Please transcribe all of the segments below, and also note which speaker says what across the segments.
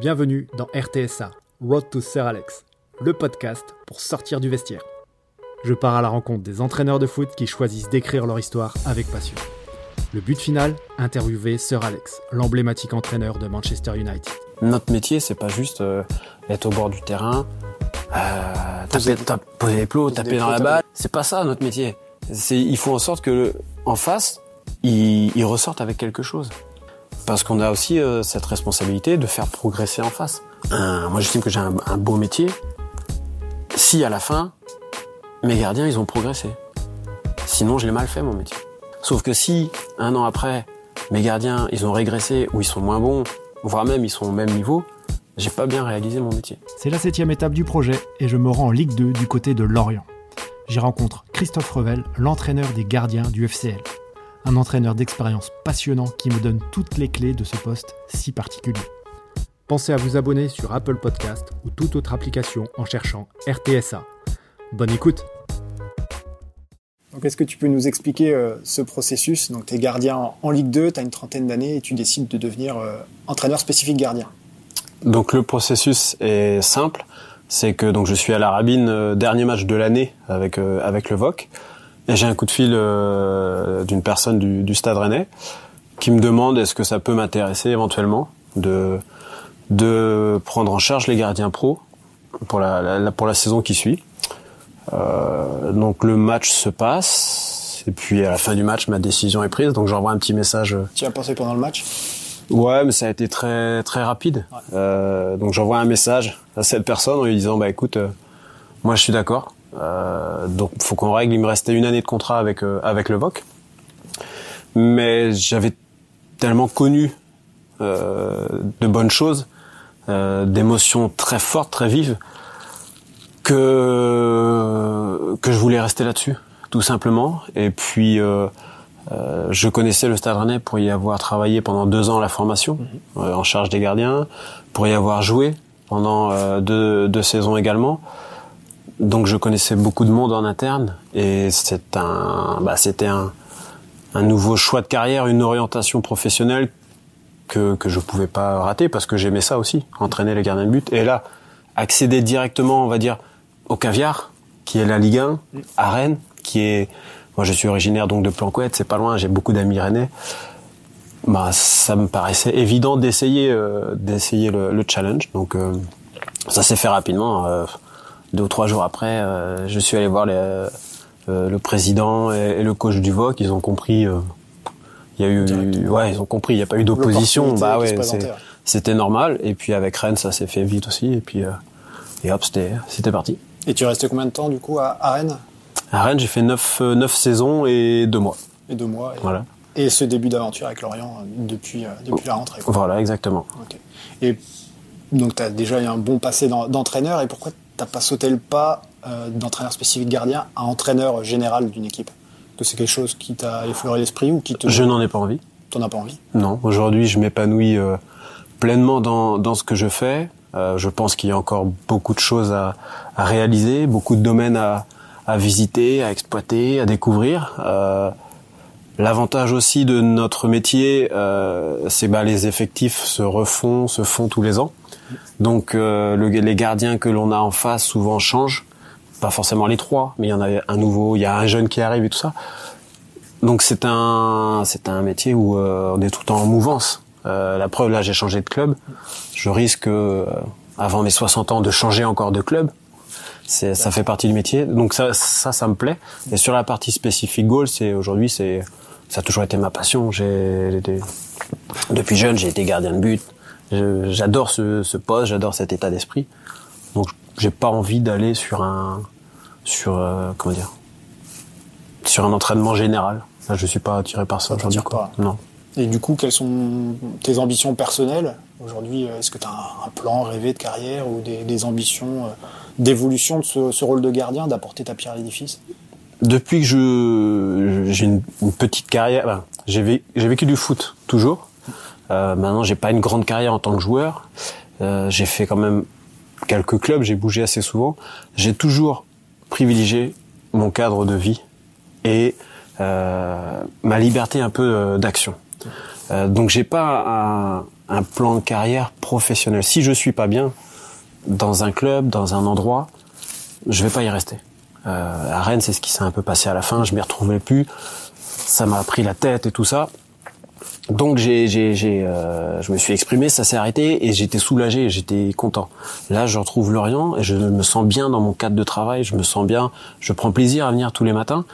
Speaker 1: Bienvenue dans RTSA, Road to Sir Alex, le podcast pour sortir du vestiaire. Je pars à la rencontre des entraîneurs de foot qui choisissent d'écrire leur histoire avec passion. Le but final, interviewer Sir Alex, l'emblématique entraîneur de Manchester United.
Speaker 2: Notre métier, c'est pas juste euh, être au bord du terrain, euh, taper, poser les plots, taper dans la balle. C'est pas ça notre métier. Il faut en sorte que le, en face, il, il ressorte avec quelque chose. Parce qu'on a aussi euh, cette responsabilité de faire progresser en face. Moi, j'estime que j'ai un, un beau métier. Si à la fin, mes gardiens, ils ont progressé. Sinon, je l'ai mal fait mon métier. Sauf que si un an après, mes gardiens, ils ont régressé ou ils sont moins bons, voire même ils sont au même niveau, j'ai pas bien réalisé mon métier.
Speaker 1: C'est la septième étape du projet et je me rends en Ligue 2 du côté de Lorient. J'y rencontre Christophe Revel, l'entraîneur des gardiens du FCL. Un entraîneur d'expérience passionnant qui me donne toutes les clés de ce poste si particulier. Pensez à vous abonner sur Apple Podcast ou toute autre application en cherchant RTSA. Bonne écoute
Speaker 3: donc, est-ce que tu peux nous expliquer euh, ce processus? Donc, tu es gardien en, en Ligue 2, tu as une trentaine d'années et tu décides de devenir euh, entraîneur spécifique gardien.
Speaker 2: Donc, le processus est simple. C'est que donc je suis à la Rabine, euh, dernier match de l'année avec euh, avec le VOC, et j'ai un coup de fil euh, d'une personne du, du Stade Rennais qui me demande est-ce que ça peut m'intéresser éventuellement de de prendre en charge les gardiens pro pour la, la pour la saison qui suit. Euh, donc le match se passe et puis à la fin du match ma décision est prise donc j'envoie un petit message.
Speaker 3: Tu as pensé pendant le match?
Speaker 2: Ouais, mais ça a été très très rapide.
Speaker 3: Ouais.
Speaker 2: Euh, donc j'envoie un message à cette personne en lui disant bah écoute, euh, moi je suis d'accord. Euh, donc faut qu'on règle. Il me restait une année de contrat avec euh, avec le VOC, mais j'avais tellement connu euh, de bonnes choses, euh, d'émotions très fortes, très vives, que que je voulais rester là-dessus, tout simplement. Et puis euh, euh, je connaissais le Stade Rennais pour y avoir travaillé pendant deux ans à la formation, euh, en charge des gardiens, pour y avoir joué pendant euh, deux, deux saisons également. Donc je connaissais beaucoup de monde en interne et c'est un, bah, c'était un, un nouveau choix de carrière, une orientation professionnelle que que je pouvais pas rater parce que j'aimais ça aussi, entraîner les gardiens de but. Et là, accéder directement, on va dire, au caviar, qui est la Ligue 1, à Rennes, qui est moi, je suis originaire donc de Planquette, c'est pas loin, j'ai beaucoup d'amis rennais. Bah, ça me paraissait évident d'essayer euh, d'essayer le, le, challenge. Donc, euh, ça s'est fait rapidement. Euh, deux ou trois jours après, euh, je suis allé voir les, euh, le président et, et, le coach du VOC. Ils ont compris. Il y a eu, ouais, ils ont compris. Il n'y a pas eu d'opposition. Bah ouais, c'était normal. Et puis avec Rennes, ça s'est fait vite aussi. Et puis et hop, c'était c'était parti.
Speaker 3: Et tu restais combien de temps du coup à, à Rennes?
Speaker 2: À Rennes, j'ai fait 9, 9 saisons et 2 mois.
Speaker 3: Et 2 mois.
Speaker 2: Et, voilà.
Speaker 3: Et ce début d'aventure avec Lorient depuis, euh, depuis la rentrée.
Speaker 2: Quoi. Voilà, exactement.
Speaker 3: Okay. Et donc, tu as déjà eu un bon passé d'entraîneur. Et pourquoi tu pas sauté le pas euh, d'entraîneur spécifique gardien à entraîneur général d'une équipe Que c'est quelque chose qui t'a effleuré l'esprit ou qui te...
Speaker 2: Je n'en ai pas envie.
Speaker 3: T'en as pas envie?
Speaker 2: Non. Aujourd'hui, je m'épanouis euh, pleinement dans, dans ce que je fais. Euh, je pense qu'il y a encore beaucoup de choses à, à réaliser, beaucoup de domaines à à visiter, à exploiter, à découvrir. L'avantage aussi de notre métier, c'est bah les effectifs se refont, se font tous les ans. Donc euh, le, les gardiens que l'on a en face souvent changent, pas forcément les trois, mais il y en a un nouveau, il y a un jeune qui arrive et tout ça. Donc c'est un c'est un métier où euh, on est tout le temps en mouvance. Euh, la preuve là, j'ai changé de club. Je risque euh, avant mes 60 ans de changer encore de club c'est ça fait partie du métier donc ça ça ça me plaît et sur la partie spécifique goal c'est aujourd'hui c'est ça a toujours été ma passion j'ai depuis jeune j'ai été gardien de but j'adore ce, ce poste j'adore cet état d'esprit. Donc j'ai pas envie d'aller sur un sur euh, comment dire sur un entraînement général. Là, je suis pas attiré par ça aujourd'hui non.
Speaker 3: Et du coup quelles sont tes ambitions personnelles aujourd'hui? Est-ce que tu as un, un, plan rêvé de carrière ou des, des ambitions euh, d'évolution de ce, ce, rôle de gardien, d'apporter ta pierre à l'édifice?
Speaker 2: Depuis que je j'ai une, une, petite carrière, ben, j'ai vécu, du foot toujours. Euh, maintenant, j'ai pas une grande carrière en tant que joueur. Euh, j'ai fait quand même quelques clubs, j'ai bougé assez souvent. J'ai toujours privilégié mon cadre de vie et euh, ma liberté un peu d'action. Euh, donc j'ai pas un, un, plan de carrière professionnel. Si je suis pas bien dans un club, dans un endroit, je vais pas y rester. Euh, à Rennes, c'est ce qui s'est un peu passé à la fin. Je m'y retrouvais plus. Ça m'a pris la tête et tout ça. Donc j'ai, j'ai, j'ai, euh, je me suis exprimé, ça s'est arrêté et j'étais soulagé, j'étais content. Là, je retrouve Lorient et je me sens bien dans mon cadre de travail, je me sens bien, je prends plaisir à venir tous les matins.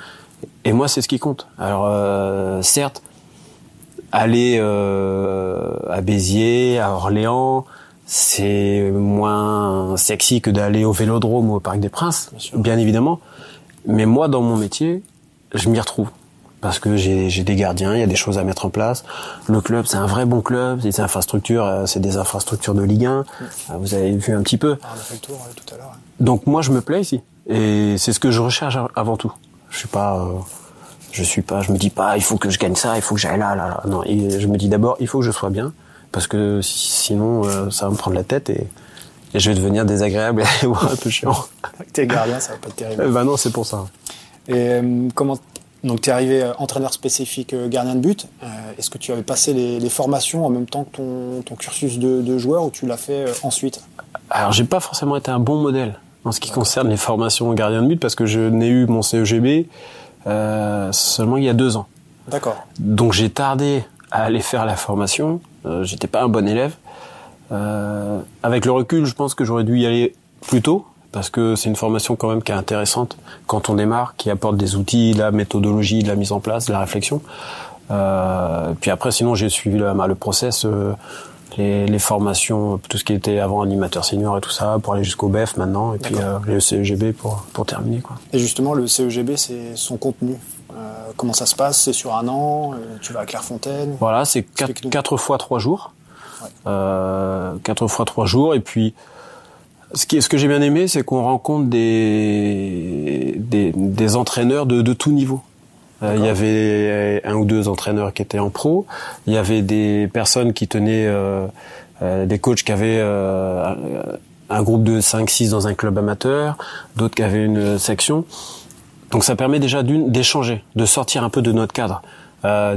Speaker 2: Et moi, c'est ce qui compte. Alors, euh, certes, aller euh, à Béziers, à Orléans, c'est moins sexy que d'aller au Vélodrome ou au Parc des Princes, bien, évidemment. Mais moi, dans mon métier, je m'y retrouve parce que j'ai des gardiens, il y a des choses à mettre en place. Le club, c'est un vrai bon club, c'est des infrastructures, euh, c'est des infrastructures de Ligue 1. Euh, vous avez vu un petit peu.
Speaker 3: Ah, on a fait le tour tout à l'heure.
Speaker 2: Donc moi, je me plais ici, et c'est ce que je recherche avant tout. Je suis pas, euh, je suis pas, je me dis pas, il faut que je gagne ça, il faut que j'aille là, là, là. Non, et je me dis d'abord, il faut que je sois bien, parce que sinon, ça va me prendre la tête et, et je vais devenir désagréable et un peu chiant.
Speaker 3: Avec tes gardiens, ça va pas être terrible.
Speaker 2: bah non, c'est pour ça.
Speaker 3: Et comment donc tu es arrivé euh, entraîneur spécifique euh, gardien de but. Euh, est-ce que tu avais passé les, formations en même temps que ton, cursus de, joueur ou tu l'as fait ensuite?
Speaker 2: Alors j'ai pas forcément été un bon modèle en ce qui concerne les formations gardien de but parce que je n'ai eu mon CEGB seulement il y a deux ans.
Speaker 3: D'accord.
Speaker 2: Donc j'ai tardé à aller faire la formation. J'étais pas un bon élève. avec le recul, je pense que j'aurais dû y aller plus tôt parce que c'est une formation quand même qui est intéressante quand on démarre, qui apporte des outils, la méthodologie, la mise en place, la réflexion. Euh, puis après, sinon, j'ai suivi le, le process, euh, les, les, formations, tout ce qui était avant animateur senior et tout ça, pour aller jusqu'au BEF maintenant, et puis euh, le CEGB pour, pour terminer. Quoi.
Speaker 3: Et justement, le CEGB, c'est son contenu. Euh, comment ça se passe? C'est sur un an? Tu vas à Clairefontaine?
Speaker 2: Voilà, c'est 4 fois 3 jours. Ouais. 4 fois 3 jours, et puis ce, qui, ce que j'ai bien aimé, c'est qu'on rencontre des, des, des, entraîneurs de, de tout niveau. Euh, il y avait un ou deux entraîneurs qui étaient en pro. Il y avait des personnes qui tenaient, euh, euh des coachs qui avaient euh, un groupe de 5-6 dans un club amateur, d'autres qui avaient une section. Donc ça permet déjà d'échanger, de sortir un peu de notre cadre. Euh,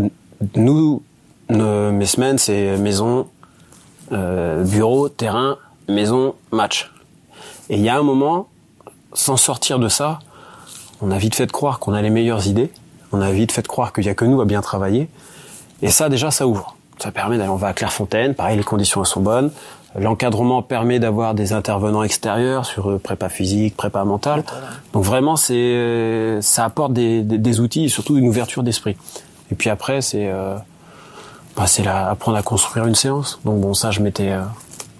Speaker 2: nous, nos, mes semaines, c'est maison, bureau, terrain, maison, match. Et il y a un moment, sans sortir de ça, on a vite fait de croire qu'on a les meilleures idées. On a vite fait de croire qu'il y a que nous à bien travailler. Et ça, déjà, ça ouvre. Ça permet d'aller, on va à Clairefontaine, pareil, les conditions sont bonnes. L'encadrement permet d'avoir des intervenants extérieurs sur euh, prépa physique, prépa mentale. Donc vraiment, c'est, ça apporte des, des, outils et surtout une ouverture d'esprit. Et puis après, c'est, euh, bah, c'est apprendre à construire une séance. Donc bon, ça, je m'étais, euh,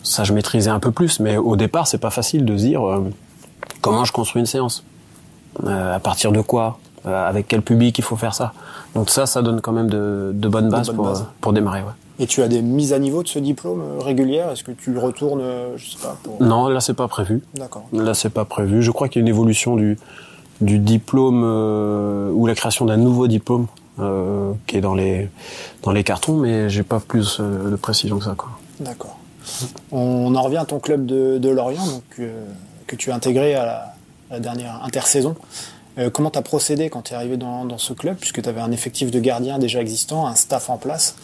Speaker 2: ça je maîtrisais un peu plus, mais au départ c'est pas facile de se dire euh, comment je construis une séance, euh, à partir de quoi, euh, avec quel public il faut faire ça? Donc ça, ça donne quand même de, de bonnes bases, pour, pour démarrer. Ouais.
Speaker 3: Et tu as des mises à niveau de ce diplôme régulières? Est-ce que tu retournes, je sais pas pour...
Speaker 2: Non, là c'est pas prévu.
Speaker 3: D'accord.
Speaker 2: Là c'est pas prévu. Je crois qu'il y a une évolution du du diplôme ou la création d'un nouveau diplôme qui est dans les dans les cartons, mais j'ai pas plus de précision que ça. Quoi.
Speaker 3: D'accord. On en revient à ton club de, Lorient, donc, euh, que tu as intégré à la, dernière intersaison. Euh, comment tu as procédé quand tu es arrivé dans, ce club, puisque tu avais un effectif de gardiens déjà existant, un staff en place?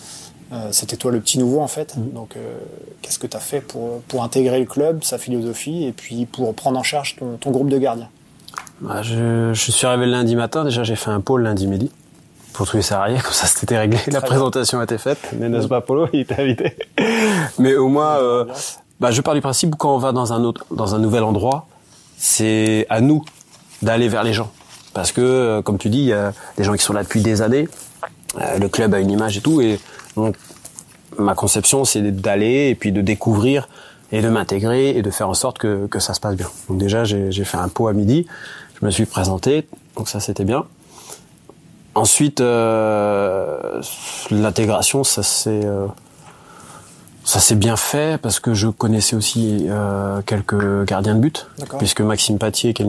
Speaker 3: Euh, C'était toi le petit nouveau en fait. Mm. Donc qu'est-ce que tu as fait pour, pour intégrer le club, sa philosophie, et puis pour prendre en charge ton, groupe de gardiens?
Speaker 2: Bah, je, je, suis arrivé le lundi matin, déjà j'ai fait un pôle lundi midi pour tous les salariés, comme ça c'était réglé. la présentation a été faite, mais n'est-ce pas Polo, il était invité. mais au moins, euh, bah, je pars du principe quand on va dans un autre, dans un nouvel endroit, c'est à nous d'aller vers les gens, parce que euh, comme tu dis, il y a des gens qui sont là depuis des années. Euh, le club a une image et tout, et donc ma conception c'est d'aller et puis de découvrir et de m'intégrer et de faire en sorte que, que ça se passe bien. Donc déjà j'ai fait un pot à midi, je me suis présenté, donc ça c'était bien. Ensuite, euh, l'intégration, ça s'est euh, ça s'est bien fait parce que je connaissais aussi euh, quelques gardiens de but, puisque Maxime Patier, qui,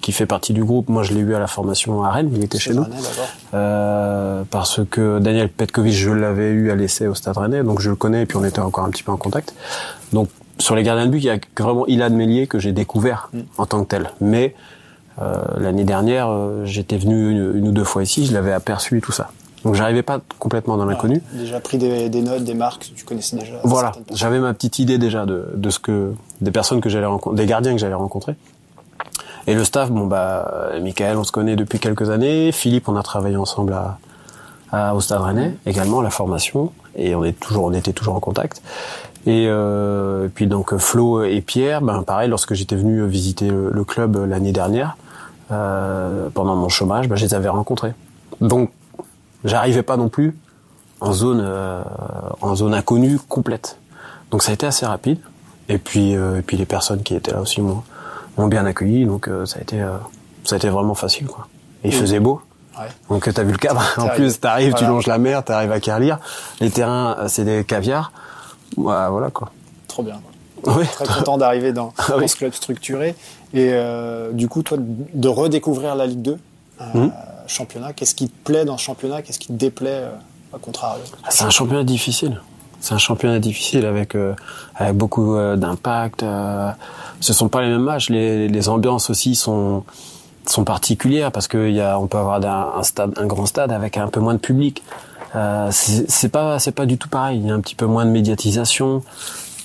Speaker 2: qui, fait partie du groupe, moi je l'ai eu à la formation à Rennes, il était chez nous, euh, parce que Daniel Petkovic, je l'avais eu à l'essai au Stade Rennais, donc je le connais et puis on était encore un petit peu en contact. Donc sur les gardiens de but, il y a vraiment Ilan Mélier que j'ai découvert mm. en tant que tel, mais l'année dernière, euh, j'étais venu une, ou deux fois ici, je l'avais aperçu et tout ça. Donc j'arrivais pas complètement dans l'inconnu.
Speaker 3: Ouais, déjà pris des, des, notes, des marques, tu connaissais déjà.
Speaker 2: Voilà, j'avais ma petite idée déjà de, de ce que des personnes que j'allais rencontrer, des gardiens que j'allais rencontrer. Et le staff, bon bah, Michael, on se connaît depuis quelques années. Philippe, on a travaillé ensemble à, à au Stade Rennais, également la formation, et on est toujours, on était toujours en contact. Et, euh, et puis donc Flo et Pierre, ben pareil, lorsque j'étais venu visiter le, le club l'année dernière, euh, pendant mon chômage, ben, je les avais rencontrés. Donc j'arrivais pas non plus en zone euh, en zone inconnue complète. Donc ça a été assez rapide. Et puis euh, et puis les personnes qui étaient là aussi m'ont m'ont bien accueilli. Donc euh, ça a été euh, ça a été vraiment facile quoi. Et il faisait beau.
Speaker 3: Ouais.
Speaker 2: Donc t'as vu le cadre. En plus t'arrives, voilà. tu longes la mer, t'arrives à Carlire. Les terrains euh, c'est des caviars. Voilà, voilà quoi.
Speaker 3: Trop bien. Très content d'arriver dans, dans oui. ce club structuré. Et euh, du coup, toi, de redécouvrir la Ligue 2, euh, mmh. championnat, qu'est-ce qui te plaît dans ce championnat? Qu'est-ce qui te déplaît euh, à contrario?
Speaker 2: C'est un championnat difficile. C'est un championnat difficile avec avec beaucoup d'impact. Ce sont pas les mêmes matchs. Les, les ambiances aussi sont sont particulières parce que y a, on peut avoir un, un, stade, un grand stade avec un peu moins de public. Euh, c'est pas c'est pas du tout pareil. Il y a un petit peu moins de médiatisation.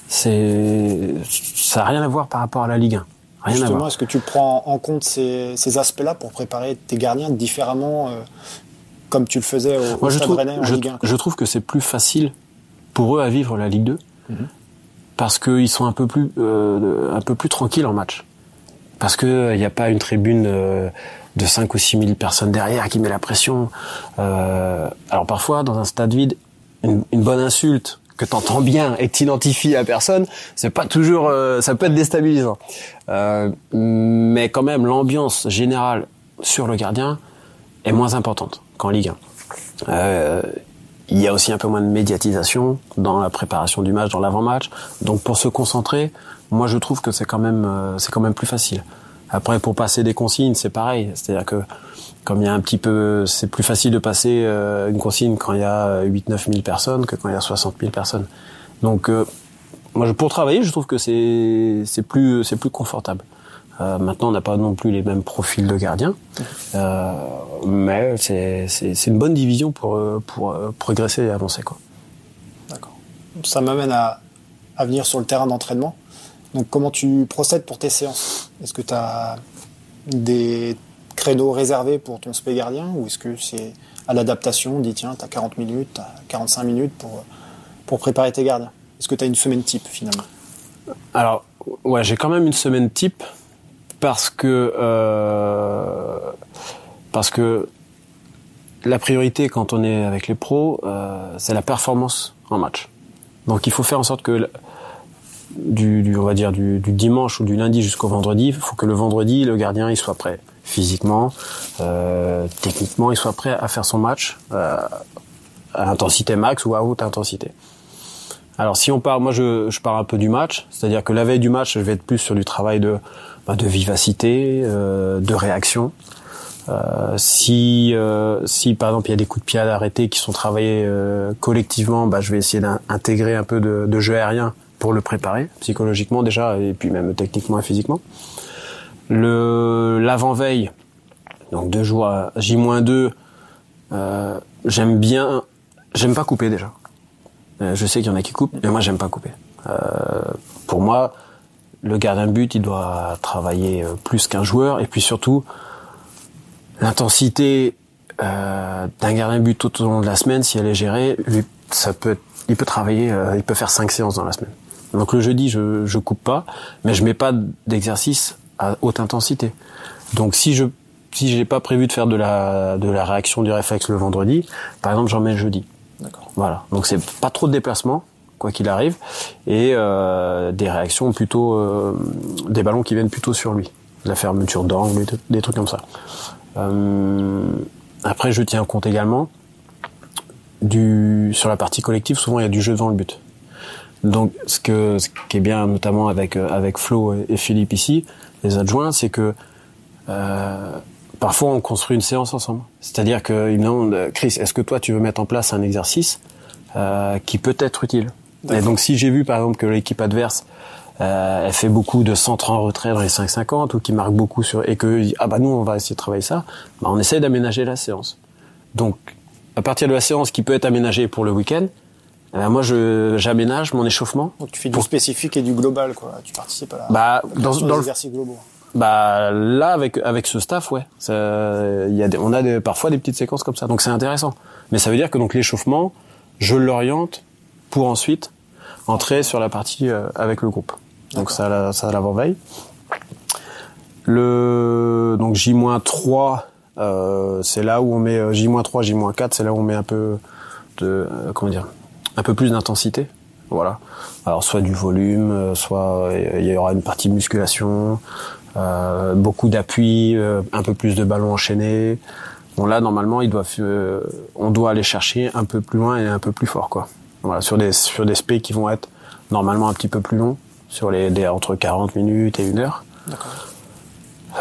Speaker 2: C'est ça a rien à voir par rapport à la Ligue 1. Rien
Speaker 3: Justement, est-ce que tu prends en compte ces, ces aspects-là pour préparer tes gardiens différemment, euh, comme tu le faisais au,
Speaker 2: Moi,
Speaker 3: au
Speaker 2: je trouve,
Speaker 3: Rennais en
Speaker 2: je,
Speaker 3: Ligue 1
Speaker 2: je trouve que c'est plus facile pour eux à vivre la Ligue 2 mm -hmm. parce qu'ils sont un peu plus euh, un peu plus tranquilles en match. Parce que il n'y a pas une tribune de 5 ou 6 000 personnes derrière qui met la pression. Euh, alors parfois, dans un stade vide, une, une bonne insulte que t'entends bien et que t'identifies à personne, c'est pas toujours, euh, ça peut être déstabilisant. Euh, mais quand même, l'ambiance générale sur le gardien est moins importante qu'en Ligue 1. Euh, il y a aussi un peu moins de médiatisation dans la préparation du match, dans l'avant-match. Donc pour se concentrer, moi je trouve que c'est quand même, euh, c'est quand même plus facile. Après, pour passer des consignes, c'est pareil. C'est-à-dire que comme il y a un petit peu, c'est plus facile de passer euh, une consigne quand il y a 8-9 000 personnes que quand il y a 60 000 personnes. Donc, euh, moi, pour travailler, je trouve que c'est c'est plus c'est plus confortable. Euh, maintenant, on n'a pas non plus les mêmes profils de gardiens, euh, mais c'est c'est une bonne division pour pour progresser et avancer quoi.
Speaker 3: D'accord. Ça m'amène à à venir sur le terrain d'entraînement. Donc, comment tu procèdes pour tes séances? Est-ce que tu as des créneaux réservés pour ton spé gardien ou est-ce que c'est à l'adaptation On dit tiens, tu as 40 minutes, tu as 45 minutes pour, pour préparer tes gardiens? Est-ce que tu as une semaine type finalement?
Speaker 2: Alors, ouais, j'ai quand même une semaine type parce que, euh, parce que la priorité quand on est avec les pros, euh, c'est la performance en match. Donc il faut faire en sorte que du, du, on va dire du, du dimanche ou du lundi jusqu'au vendredi, il faut que le vendredi le gardien il soit prêt physiquement, euh, techniquement, il soit prêt à faire son match euh, à intensité max ou à haute intensité. Alors si on part, moi je, je pars un peu du match, c'est-à-dire que la veille du match, je vais être plus sur du travail de, bah, de vivacité, euh, de réaction. Euh, si, euh, si par exemple il y a des coups de pied à l'arrêté qui sont travaillés euh, collectivement, bah, je vais essayer d'intégrer un peu de, de jeu aérien pour le préparer psychologiquement déjà et puis même techniquement et physiquement. Le l'avant-veille, donc deux jours à J-2, euh, j'aime bien, j'aime pas couper déjà. Euh, je sais qu'il y en a qui coupent, mais moi j'aime pas couper. Euh, pour moi, le gardien de but, il doit travailler plus qu'un joueur, et puis surtout, l'intensité euh, d'un gardien de but tout au long de la semaine, si elle est gérée, ça peut, il peut travailler, il peut faire cinq séances dans la semaine. Donc le jeudi, je, je coupe pas, mais je mets pas d'exercice à haute intensité. Donc si je si j'ai pas prévu de faire de la de la réaction du réflexe le vendredi, par exemple, j'en mets le jeudi.
Speaker 3: D'accord.
Speaker 2: Voilà. Donc c'est pas trop de déplacement quoi qu'il arrive et euh, des réactions plutôt euh, des ballons qui viennent plutôt sur lui, la fermeture d'angle, des trucs comme ça. Euh, après, je tiens compte également du sur la partie collective. Souvent, il y a du jeu devant le but. Donc, ce que ce qui est bien, notamment avec avec Flo et Philippe ici, les adjoints, c'est que euh, parfois on construit une séance ensemble. C'est-à-dire qu'ils me demandent, Chris, est-ce que toi tu veux mettre en place un exercice euh, qui peut être utile? Et donc si j'ai vu par exemple que l'équipe adverse euh, elle fait beaucoup de centres en retrait dans les 5,50 ou qui marque beaucoup sur et que ah bah nous on va essayer de travailler ça, bah on essaie d'aménager la séance. Donc à partir de la séance qui peut être aménagée pour le week-end, eh ben, moi je j'aménage mon échauffement.
Speaker 3: Donc tu fais du
Speaker 2: Pour-
Speaker 3: spécifique et du global, quoi. Tu participes à la
Speaker 2: Bah dans,
Speaker 3: création
Speaker 2: dans
Speaker 3: des
Speaker 2: le
Speaker 3: exercices globaux.
Speaker 2: Bah là avec avec ce staff ouais, ça- il y a des, on a des, parfois des petites séquences comme ça, donc c'est intéressant. Mais ça veut dire que donc l'échauffement, je l'oriente pour ensuite entrer sur la partie euh, avec le groupe. Donc ça ça l'avant veille. Le donc J-3 euh, c'est là où on met euh, J-3 J-4 c'est là où on met un peu de euh, comment dire un peu plus d'intensité voilà alors soit du volume euh, soit euh, il y aura une partie musculation euh, beaucoup d'appui, euh, un peu plus de ballons enchaînés. Bon là normalement ils doivent, euh, on doit aller chercher un peu plus loin et un peu plus fort quoi. Voilà sur des sur des qui vont être normalement un petit peu plus longs, sur les des, entre 40 minutes et une heure.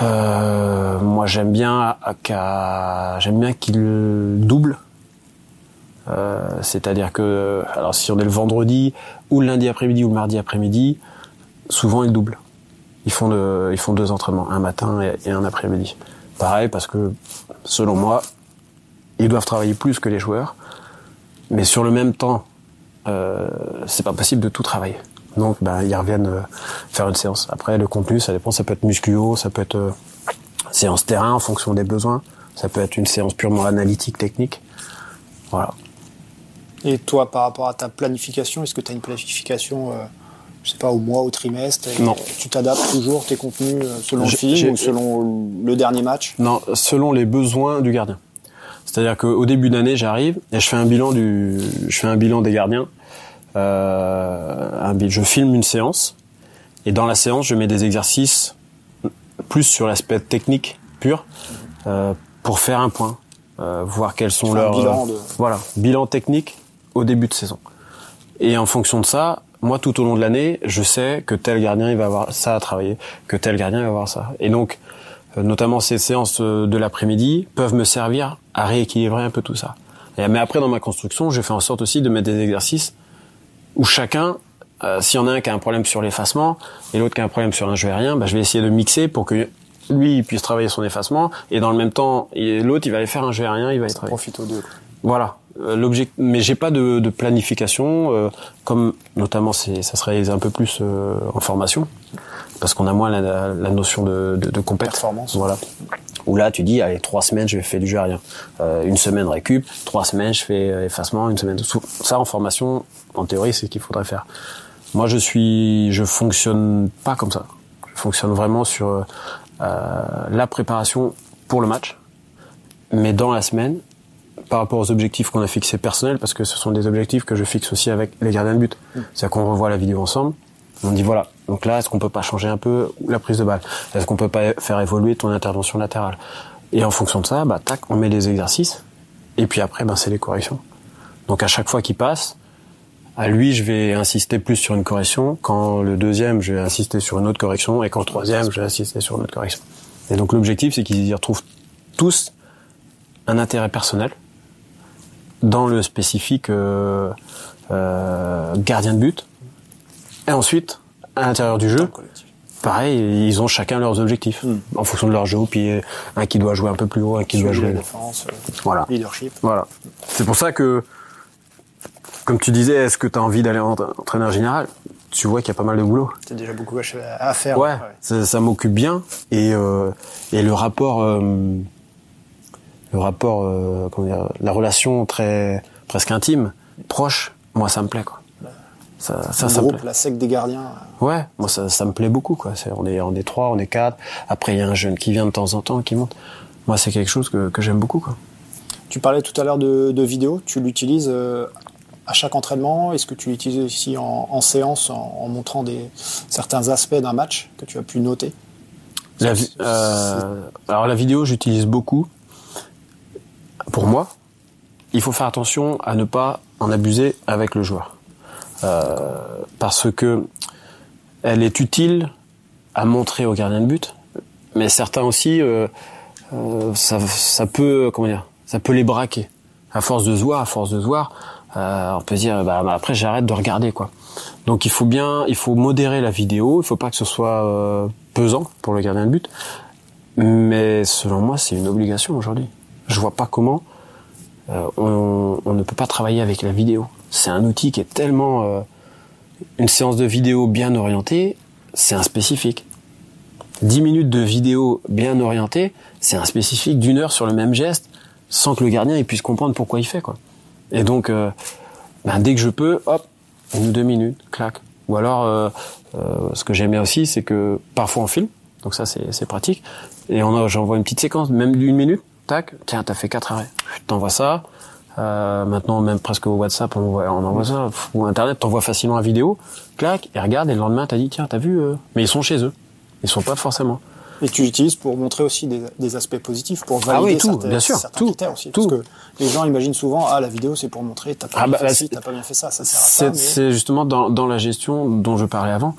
Speaker 2: Euh, moi j'aime bien à- j'aime bien qu'il double. Euh, C'est-à-dire que alors si on est le vendredi ou le lundi après-midi ou le mardi après-midi, souvent ils doublent. Ils font deux entraînements, un matin et, un après-midi. Pareil parce que selon moi, ils doivent travailler plus que les joueurs, mais sur le même temps, euh, c'est pas possible de tout travailler. Donc, ben, ils reviennent euh, faire une séance. Après, le contenu, ça dépend. Ça peut être musculo, ça peut être euh, séance terrain en fonction des besoins. Ça peut être une séance purement analytique, technique. Voilà.
Speaker 3: Et toi, par rapport à ta planification, est-ce que tu as une planification, euh, je sais pas, au mois, au trimestre
Speaker 2: Non.
Speaker 3: Tu t'adaptes toujours tes contenus euh, selon le film ou selon le dernier match?
Speaker 2: Non, selon les besoins du gardien. C'est-à-dire qu'au début d'année, j'arrive et je fais un bilan du, je fais un bilan des gardiens. Euh, un je filme une séance et dans la séance, je mets des exercices plus sur l'aspect technique pur euh, pour faire un point, euh, voir quels sont leurs
Speaker 3: bilan
Speaker 2: euh,
Speaker 3: de-
Speaker 2: voilà bilan technique au début de saison. Et en fonction de ça, moi tout au long de l'année, je sais que tel gardien il va avoir ça à travailler, que tel gardien il va avoir ça. Et donc euh, notamment ces séances euh, de l'après-midi peuvent me servir à rééquilibrer un peu tout ça. Et, mais après dans ma construction, je fais en sorte aussi de mettre des exercices où chacun, euh, s'il y en a un qui a un problème sur l'effacement et l'autre qui a un problème sur un jeu aérien, bah, je vais essayer de mixer pour que lui il puisse travailler son effacement et dans le même temps l'autre il va aller faire un jeu aérien, il va y travailler.
Speaker 3: Profite aux deux.
Speaker 2: Voilà. Euh, L'objectif, mais j'ai pas de, de planification, euh, comme notamment c'est, ça se réalise un peu plus euh, en formation, parce qu'on a moins la, la notion de, de, de compète.
Speaker 3: Performance.
Speaker 2: Voilà. Où là, tu dis, allez, trois semaines, je fais du jeu aérien. Euh, une semaine récup, trois semaines, je fais effacement, une semaine de sous. Ça, en formation, en théorie, c'est ce qu'il faudrait faire. Moi, je suis, je fonctionne pas comme ça. Je fonctionne vraiment sur la préparation pour le match, mais dans la semaine, par rapport aux objectifs qu'on a fixés personnels, parce que ce sont des objectifs que je fixe aussi avec les gardiens de but. C'est-à-dire qu'on revoit la vidéo ensemble, on dit voilà, donc là, est-ce qu'on peut pas changer un peu la prise de balle? Est-ce qu'on peut pas faire évoluer ton intervention latérale? Et en fonction de ça, bah tac, on met les exercices, et puis après, ben c'est les corrections. Donc à chaque fois qu'il passe, à lui, je vais insister plus sur une correction. Quand le deuxième, je vais insister sur une autre correction, et quand le troisième, je vais insister sur une autre correction. Et donc l'objectif, c'est qu'ils y retrouvent tous un intérêt personnel dans le spécifique euh, euh, gardien de but. Et ensuite, à l'intérieur du jeu, pareil, ils ont chacun leurs objectifs
Speaker 3: Hmm.
Speaker 2: en fonction de leur jeu au pied. Un qui doit jouer un peu plus haut, un qui doit jouer.
Speaker 3: la défense, euh,
Speaker 2: Voilà.
Speaker 3: leadership.
Speaker 2: Voilà. C'est pour ça que, comme tu disais, est-ce que tu as envie d'aller en entraîneur général? Tu vois qu'il y a pas mal de boulot.
Speaker 3: C'est déjà beaucoup à faire.
Speaker 2: Ouais, ça, ça m'occupe bien et euh, et le rapport, euh, le rapport, euh, comment dire, la relation très presque intime, proche, moi ça me plaît quoi. Ça, me
Speaker 3: groupe,
Speaker 2: plaît.
Speaker 3: la sec des gardiens.
Speaker 2: Ouais, moi ça, ça me plaît beaucoup quoi. On est on est trois, on est quatre. Après il y a un jeune qui vient de temps en temps, qui monte. Moi c'est quelque chose que, que j'aime beaucoup quoi.
Speaker 3: Tu parlais tout à l'heure de, de vidéo. Tu l'utilises euh, à chaque entraînement? Est-ce que tu l'utilises aussi en, en séance en, en montrant des, certains aspects d'un match que tu as pu noter?
Speaker 2: La euh, alors la vidéo, j'utilise beaucoup. Pour moi, il faut faire attention à ne pas en abuser avec le joueur, Euh, parce que elle est utile à montrer au gardien de but, mais certains aussi, euh, euh, ça, ça peut, comment dire, ça peut les braquer. À force de voir, à force de voir, euh, on peut dire, bah, bah, après j'arrête de regarder quoi. Donc il faut bien, il faut modérer la vidéo. Il faut pas que ce soit euh, pesant pour le gardien de but. Mais selon moi, c'est une obligation aujourd'hui. Je vois pas comment euh, on, ne peut pas travailler avec la vidéo. C'est un outil qui est tellement euh, une séance de vidéo bien orientée, c'est un spécifique. 10 minutes de vidéo bien orientée, c'est un spécifique d'une heure sur le même geste, sans que le gardien puisse comprendre pourquoi il fait quoi. Et donc, euh, ben, dès que je peux, hop, une deux minutes, clac. Ou alors, euh, ce que j'aime bien aussi, c'est que parfois on filme, donc ça c'est pratique. Et on j'envoie une petite séquence, même d'une minute, tac, tiens, t'as fait quatre arrêts, t'envoies ça. Euh, maintenant, même presque au WhatsApp, on envoie, on envoie ça. Ou Internet, t'envoies facilement la vidéo, clac, et regarde, et le lendemain, t'as dit, tiens, t'as vu, euh... mais ils sont chez eux. Ils sont pas forcément.
Speaker 3: Et tu l'utilises pour montrer aussi des, des, aspects positifs, pour valider ah oui, tout, certains, bien sûr, certains tout, critères aussi. Tout. Parce que les gens imaginent souvent, ah, la vidéo, c'est pour montrer, t'as pas, ah, bien bah, fait t'as pas bien fait ça, ça sert à ça.
Speaker 2: C'est justement dans, dans la gestion dont je parlais avant.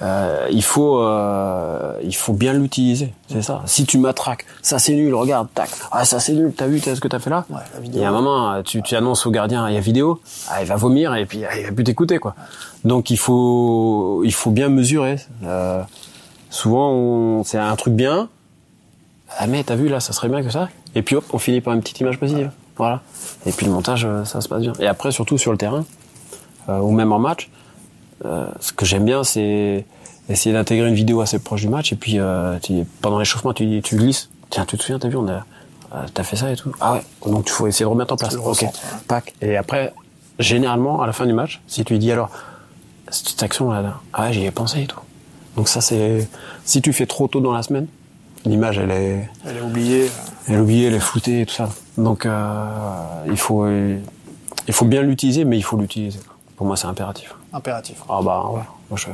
Speaker 2: Euh, il faut euh, il faut bien l'utiliser c'est ça. Si tu matraques ça c'est nul regarde tac. Ah ça c'est nul t'as vu ce que t'as fait là ouais, il y a un moment tu, tu annonces au gardien il y a vidéo ah, il va vomir et puis il va plus t'écouter quoi. Donc il faut il faut bien mesurer. Euh, souvent c'est un truc bien. Ah mais t'as vu là ça serait bien que ça et puis hop on finit par une petite image positive. Voilà. Et puis le montage euh, ça se passe bien. Et après surtout sur le terrain euh, ou même en match euh, ce que j'aime bien, c'est essayer d'intégrer une vidéo assez proche du match et puis euh, tu, pendant l'échauffement, tu, tu glisses. Tiens, tu te souviens, t'as vu, on a, euh, t'as fait ça et tout. Ah ouais. Donc tu faut essayer de remettre en place. Ok. Pack. Et après, généralement, à la fin du match, si tu dis alors cette action là, ah ouais, j'y ai pensé et tout. Donc ça c'est, si tu fais trop tôt dans la semaine, l'image elle est,
Speaker 3: elle est oubliée.
Speaker 2: Elle est oubliée, elle est floutée et tout ça. Donc euh, il faut, il faut bien l'utiliser, mais il faut l'utiliser. Pour moi, c'est impératif
Speaker 3: impératif.
Speaker 2: Ah bah ouais. Moi, je...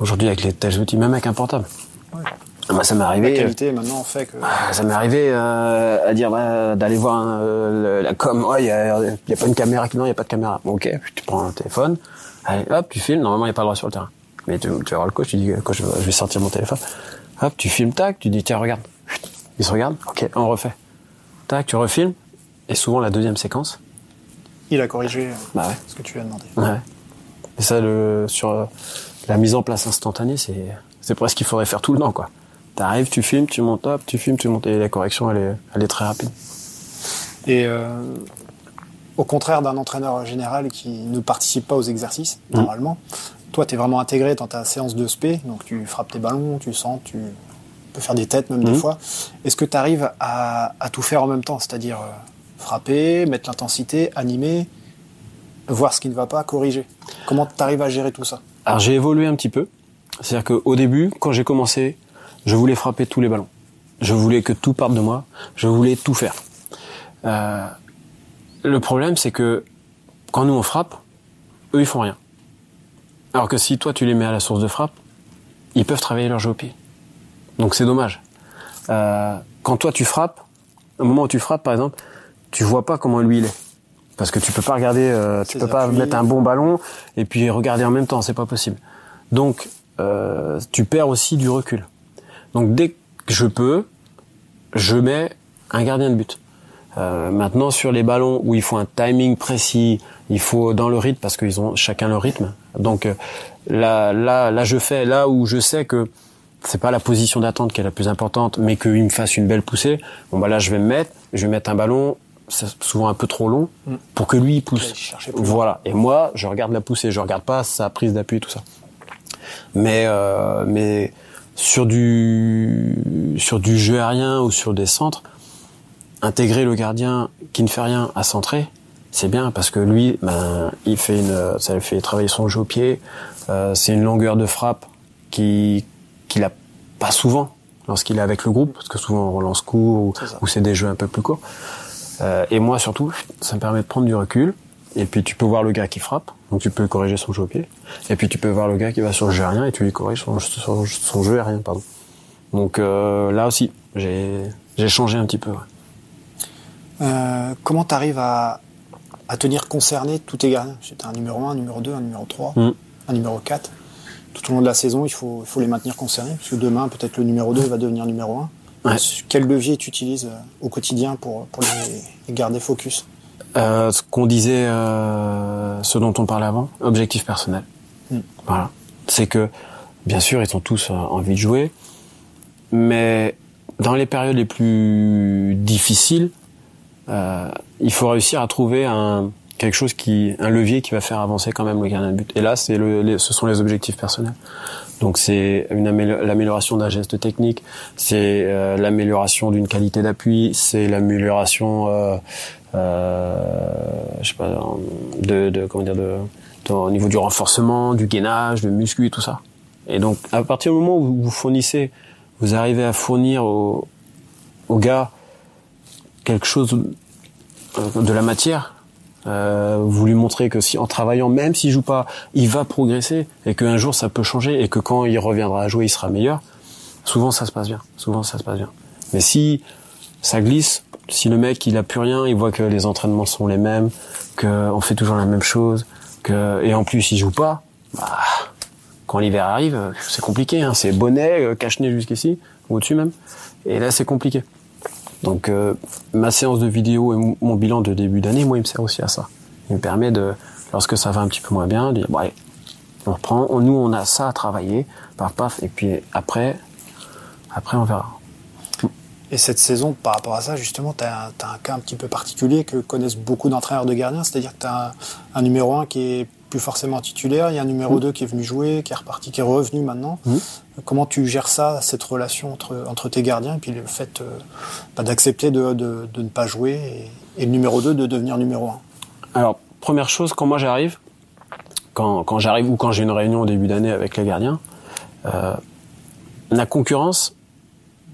Speaker 2: Aujourd'hui, avec les tels outils, même avec un portable. Ouais. Bah, ça m'est arrivé.
Speaker 3: La qualité maintenant fait que.
Speaker 2: Ah, ça m'est arrivé euh, à dire bah, d'aller voir euh, la com. Il y, a, y a pas une caméra. Non, il y a pas de caméra. Bon, ok, tu prends un téléphone. Allez, hop, tu filmes. Normalement, il n'y a pas le droit sur le terrain. Mais tu, tu vas voir le coach. Tu dis coach, je vais sortir mon téléphone. Hop, tu filmes, tac. Tu dis tiens, regarde. Il se regarde. Ok, on refait. Tac, tu refilmes. Et souvent la deuxième séquence.
Speaker 3: Il a corrigé bah ouais. ce que tu lui as demandé.
Speaker 2: Ouais. Et ça, le, sur la mise en place instantanée, c'est, c'est presque qu'il faudrait faire tout le temps, quoi. T'arrives, tu filmes, tu montes, hop, tu filmes, tu montes, et la correction, elle est, elle est très rapide.
Speaker 3: Et euh, au contraire d'un entraîneur général qui ne participe pas aux exercices, mmh. normalement, toi, tu es vraiment intégré dans ta séance de spé, donc tu frappes tes ballons, tu sens, tu peux faire des têtes même des mmh. fois. Est-ce que tu arrives à, à, tout faire en même temps, c'est-à-dire euh, frapper, mettre l'intensité, animer, voir ce qui ne va pas, corriger. Comment tu arrives à gérer tout ça
Speaker 2: Alors j'ai évolué un petit peu. C'est-à-dire qu'au début, quand j'ai commencé, je voulais frapper tous les ballons. Je voulais que tout parte de moi. Je voulais tout faire. Euh, le problème, c'est que quand nous on frappe, eux ils font rien. Alors que si toi tu les mets à la source de frappe, ils peuvent travailler leur jeu au pied. Donc c'est dommage. Euh, quand toi tu frappes, au moment où tu frappes par exemple, tu vois pas comment lui il est parce que tu peux pas regarder, euh, tu peux pas mettre un bon ballon et puis regarder en même temps, c'est pas possible. Donc euh, tu perds aussi du recul. Donc dès que je peux, je mets un gardien de but. Euh, maintenant sur les ballons où il faut un timing précis, il faut dans le rythme parce qu'ils ont chacun leur rythme. Donc euh, là, là, là, je fais là où je sais que c'est pas la position d'attente qui est la plus importante, mais qu'il me fasse une belle poussée. Bon bah là, je vais me mettre, je vais mettre un ballon souvent un peu trop long mm. pour que lui il pousse. Voilà. Et moi, je regarde la poussée, je regarde pas sa prise d'appui tout ça. Mais euh, mais sur du sur du jeu aérien ou sur des centres, intégrer le gardien qui ne fait rien à centrer, c'est bien parce que lui, ben, il fait une, ça lui fait travailler son jeu au pied. Euh, c'est une longueur de frappe qui qu'il a pas souvent lorsqu'il est avec le groupe, parce que souvent on relance court ou c'est des jeux un peu plus courts. Euh, et moi surtout, ça me permet de prendre du recul. Et puis tu peux voir le gars qui frappe, donc tu peux corriger son jeu au pied. Et puis tu peux voir le gars qui va sur le jeu aérien et tu lui corriges son, son, son jeu aérien, pardon. Donc euh, là aussi, j'ai changé un petit peu. Ouais.
Speaker 3: Euh, comment tu arrives à, à tenir concerné tous tes gardiens Tu un numéro 1, un numéro 2, un numéro 3, mm. un numéro 4. Tout au long de la saison, il faut, il faut les maintenir concernés, parce que demain, peut-être le numéro 2 va devenir numéro 1. Quel levier tu utilises euh, au quotidien pour, pour les, garder focus?
Speaker 2: Euh, Ce qu'on disait, euh, ce dont on parlait avant, objectif personnel. Hmm. Voilà. C'est que, bien sûr, ils ont tous euh, envie de jouer, mais dans les périodes les plus difficiles, euh, il faut réussir à trouver un quelque chose qui un levier qui va faire avancer quand même le gardien de but. Et là, c'est le, ce sont les objectifs personnels. Donc c'est l'amélioration d'un geste technique, c'est euh, l'amélioration d'une qualité d'appui, c'est l'amélioration, euh, euh, je sais pas, de, de comment dire, de, au niveau du renforcement, du gainage, du muscu et tout ça. Et donc à partir du moment où vous fournissez, vous arrivez à fournir au, au gars quelque chose euh, de la matière, euh, vous lui montrez que si en travaillant, même s'il joue pas, il va progresser et qu'un jour ça peut changer et que quand il reviendra à jouer, il sera meilleur. Souvent ça se passe bien. Souvent ça se passe bien. Mais si ça glisse, si le mec il a plus rien, il voit que les entraînements sont les mêmes, que on fait toujours la même chose, que et en plus il joue pas, bah, quand l'hiver arrive, c'est compliqué. Hein. C'est bonnet, euh, cache-nez jusqu'ici, au-dessus même. Et là c'est compliqué. Donc euh, ma séance de vidéo et mon bilan de début d'année, moi, il me sert aussi à ça. Il me permet de, lorsque ça va un petit peu moins bien, de dire, bon, allez, on reprend, nous, on a ça à travailler, paf, paf, et puis après, après, on verra.
Speaker 3: Et cette saison, par rapport à ça, justement, tu as, un cas un petit peu particulier que connaissent beaucoup d'entraîneurs de gardiens, c'est-à-dire que tu as un, numéro 1 qui est plus forcément titulaire, il y a un numéro 2 mmh. qui est venu jouer, qui est reparti, qui est revenu maintenant. Mmh. Comment tu gères ça, cette relation entre, entre tes gardiens, et puis le fait euh, bah, d'accepter de, de, de, ne pas jouer, et, le numéro 2 de devenir numéro 1
Speaker 2: Alors, première chose, quand moi j'arrive, quand, quand j'arrive ou quand j'ai une réunion au début d'année avec les gardiens, euh, la concurrence,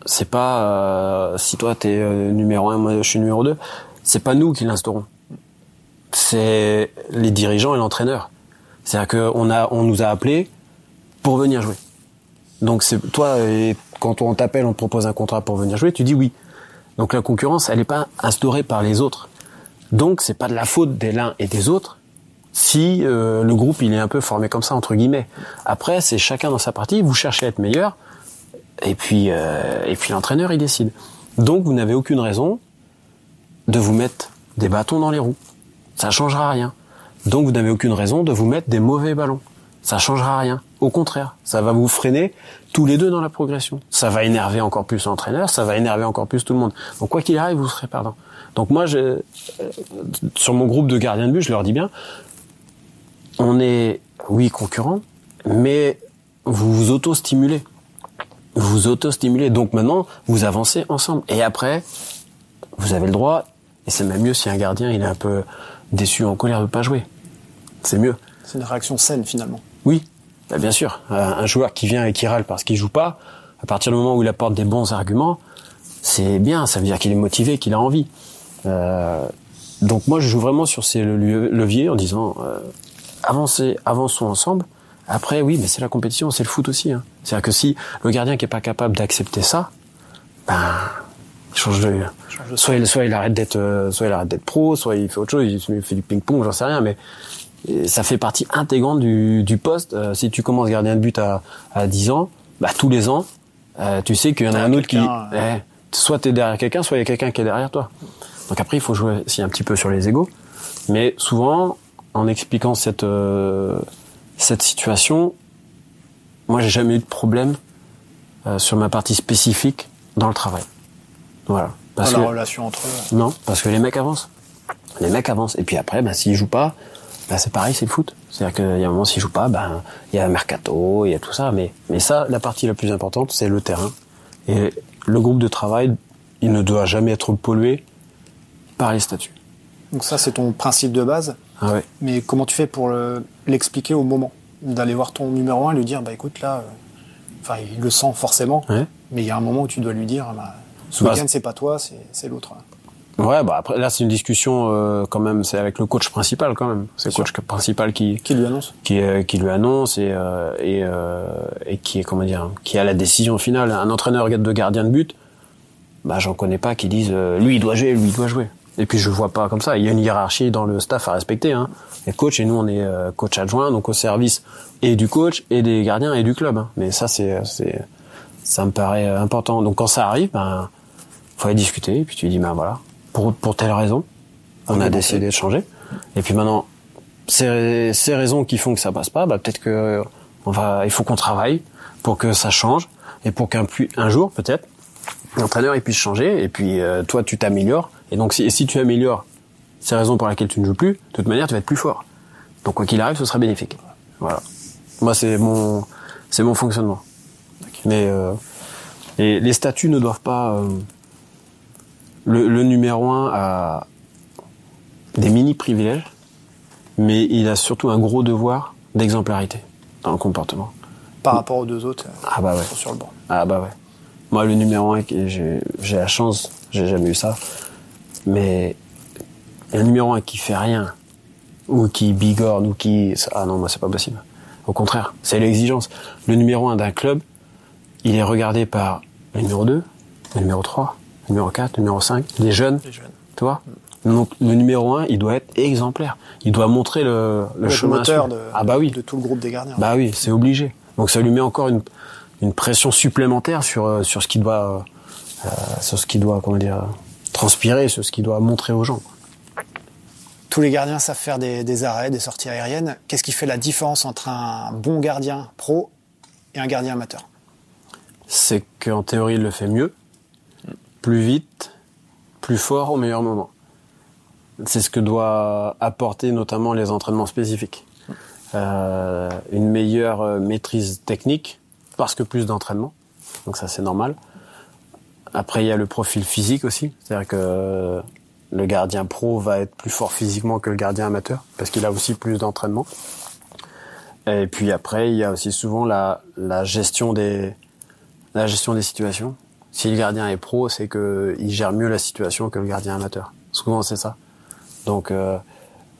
Speaker 2: c'est pas euh, si toi t'es euh, numéro 1, moi je suis numéro 2, c'est pas nous qui l'instaurons. C'est les dirigeants et l'entraîneur. C'est-à-dire qu'on a, on nous a appelés pour venir jouer. Donc c'est toi, quand on t'appelle, on te propose un contrat pour venir jouer, tu dis oui. Donc la concurrence, elle n'est pas instaurée par les autres. Donc c'est pas de la faute des l'un et des autres si euh, le groupe il est un peu formé comme ça entre guillemets. Après c'est chacun dans sa partie. Vous cherchez à être meilleur et puis euh, et puis l'entraîneur il décide. Donc vous n'avez aucune raison de vous mettre des bâtons dans les roues. Ça changera rien. Donc vous n'avez aucune raison de vous mettre des mauvais ballons. Ça changera rien. Au contraire, ça va vous freiner tous les deux dans la progression. Ça va énerver encore plus l'entraîneur, ça va énerver encore plus tout le monde. Donc quoi qu'il arrive, vous serez perdant. Donc moi, je, euh, sur mon groupe de gardiens de but, je leur dis bien, on est, oui, concurrents, mais vous vous auto-stimulez. Vous vous auto-stimulez. Donc maintenant, vous avancez ensemble. Et après, vous avez le droit, et c'est même mieux si un gardien, il est un peu déçu, en colère de pas jouer. C'est mieux.
Speaker 3: C'est une réaction saine finalement.
Speaker 2: Oui, bah, bien sûr. Un joueur qui vient et qui râle parce qu'il joue pas, à partir du moment où il apporte des bons arguments, c'est bien. Ça veut dire qu'il est motivé, qu'il a envie. Euh, donc moi, je joue vraiment sur ces leviers en disant euh, avancez, avançons ensemble. Après, oui, mais c'est la compétition, c'est le foot aussi. Hein. C'est-à-dire que si le gardien qui est pas capable d'accepter ça, ben il change de, soit il, soit il arrête d'être, euh, soit il arrête d'être pro, soit il fait autre chose, il fait du ping-pong, j'en sais rien, mais ça fait partie intégrante du, du poste. Euh, si tu commences gardien de but à, à 10 ans, bah, tous les ans, euh, tu sais qu'il y en a un autre qui... Eh, soit tu es derrière quelqu'un, soit il y a quelqu'un qui est derrière toi. Donc après, il faut jouer aussi un petit peu sur les égaux. Mais souvent, en expliquant cette, euh, cette situation, moi, j'ai jamais eu de problème sur ma partie spécifique dans le travail. Voilà.
Speaker 3: Parce la relation entre eux.
Speaker 2: Non, parce que les mecs avancent. Les mecs avancent. Et puis après, bah, s'ils jouent pas, bah, c'est pareil, c'est le foot. C'est-à-dire qu'il y a un moment, s'il joue pas, ben, il y a un mercato, il y a tout ça. Mais, mais ça, la partie la plus importante, c'est le terrain. Et le groupe de travail, il ne doit jamais être pollué par les statuts.
Speaker 3: Donc ça, c'est ton principe de base.
Speaker 2: Ah ouais.
Speaker 3: Mais comment tu fais pour l'expliquer au moment D'aller voir ton numéro 1 et lui dire, bah écoute, là, euh, enfin, il le sent forcément, mais il y a un moment où tu dois lui dire, bah, ce week-end, c'est pas toi, c'est l'autre.
Speaker 2: Ouais, bah après là c'est une discussion euh, quand même, c'est avec le coach principal quand même. C'est le coach principal qui
Speaker 3: qui lui annonce,
Speaker 2: qui euh, qui lui annonce et euh, et euh, et qui est comment dire, qui a la décision finale. Un entraîneur de gardien de but, bah j'en connais pas qui disent lui il doit jouer, lui il doit jouer. Et puis je vois pas comme ça. Il y a une hiérarchie dans le staff à respecter. Hein. Les coachs et nous on est coach adjoint, donc au service et du coach et des gardiens et du club. Hein. Mais ça c'est c'est ça me paraît important. Donc quand ça arrive, ben faut aller discuter. Et puis tu dis ben voilà pour, pour telle raison. On a décidé de changer. Et puis maintenant, ces, ces raisons qui font que ça passe pas, bah peut-être que on va, il faut qu'on travaille pour que ça change et pour qu'un un jour peut-être l'entraîneur il puisse changer et puis euh, toi tu t'améliores Et donc si, si tu améliores ces raisons pour lesquelles tu ne joues plus, de toute manière, tu vas être plus fort. Donc quoi qu'il arrive, ce sera bénéfique. Voilà. Moi, c'est mon, c'est mon fonctionnement. Mais euh, les, les statuts ne doivent pas. euh, le, le numéro un a des mini privilèges, mais il a surtout un gros devoir d'exemplarité dans le comportement.
Speaker 3: Par rapport aux deux autres
Speaker 2: Ah bah ouais.
Speaker 3: sur le banc.
Speaker 2: Ah bah ouais. Moi, le numéro un, qui- j'ai j'ai la chance, j'ai jamais eu ça, mais un numéro un qui fait rien, ou qui bigorne, ou qui... Ah non, moi, c'est pas possible. Au contraire, c'est l'exigence. Le numéro un d'un club, il est regardé par le numéro 2, le numéro 3, le numéro 4, le numéro 5, les jeunes,
Speaker 3: Les jeunes.
Speaker 2: tu vois Donc, le numéro un, il doit être exemplaire. Il doit montrer le, le
Speaker 3: Le
Speaker 2: chemin
Speaker 3: moteur de,
Speaker 2: Ah bah oui.
Speaker 3: de tout le groupe des gardiens.
Speaker 2: Bah oui, c'est obligé. Donc ça lui met encore une, une pression supplémentaire sur euh, sur ce qu'il doit euh, sur ce qu'il doit comment dire transpirer, sur ce qu'il doit montrer aux gens.
Speaker 3: Tous les gardiens savent faire des, des arrêts, des sorties aériennes. Qu'est-ce qui fait la différence entre un bon gardien pro et un gardien amateur?
Speaker 2: C'est qu'en théorie il le fait mieux, plus vite, plus fort au meilleur moment. C'est ce que doit apporter notamment les entraînements spécifiques. Euh, une meilleure euh, maîtrise technique parce que plus d'entraînement. Donc ça c'est normal. Après il y a le profil physique aussi, c'est-à-dire que euh, le gardien pro va être plus fort physiquement que le gardien amateur parce qu'il a aussi plus d'entraînement. Et puis après il y a aussi souvent la, la gestion des la gestion des situations. Si le gardien est pro, c'est que il gère mieux la situation que le gardien amateur. Souvent c'est ça. Donc euh,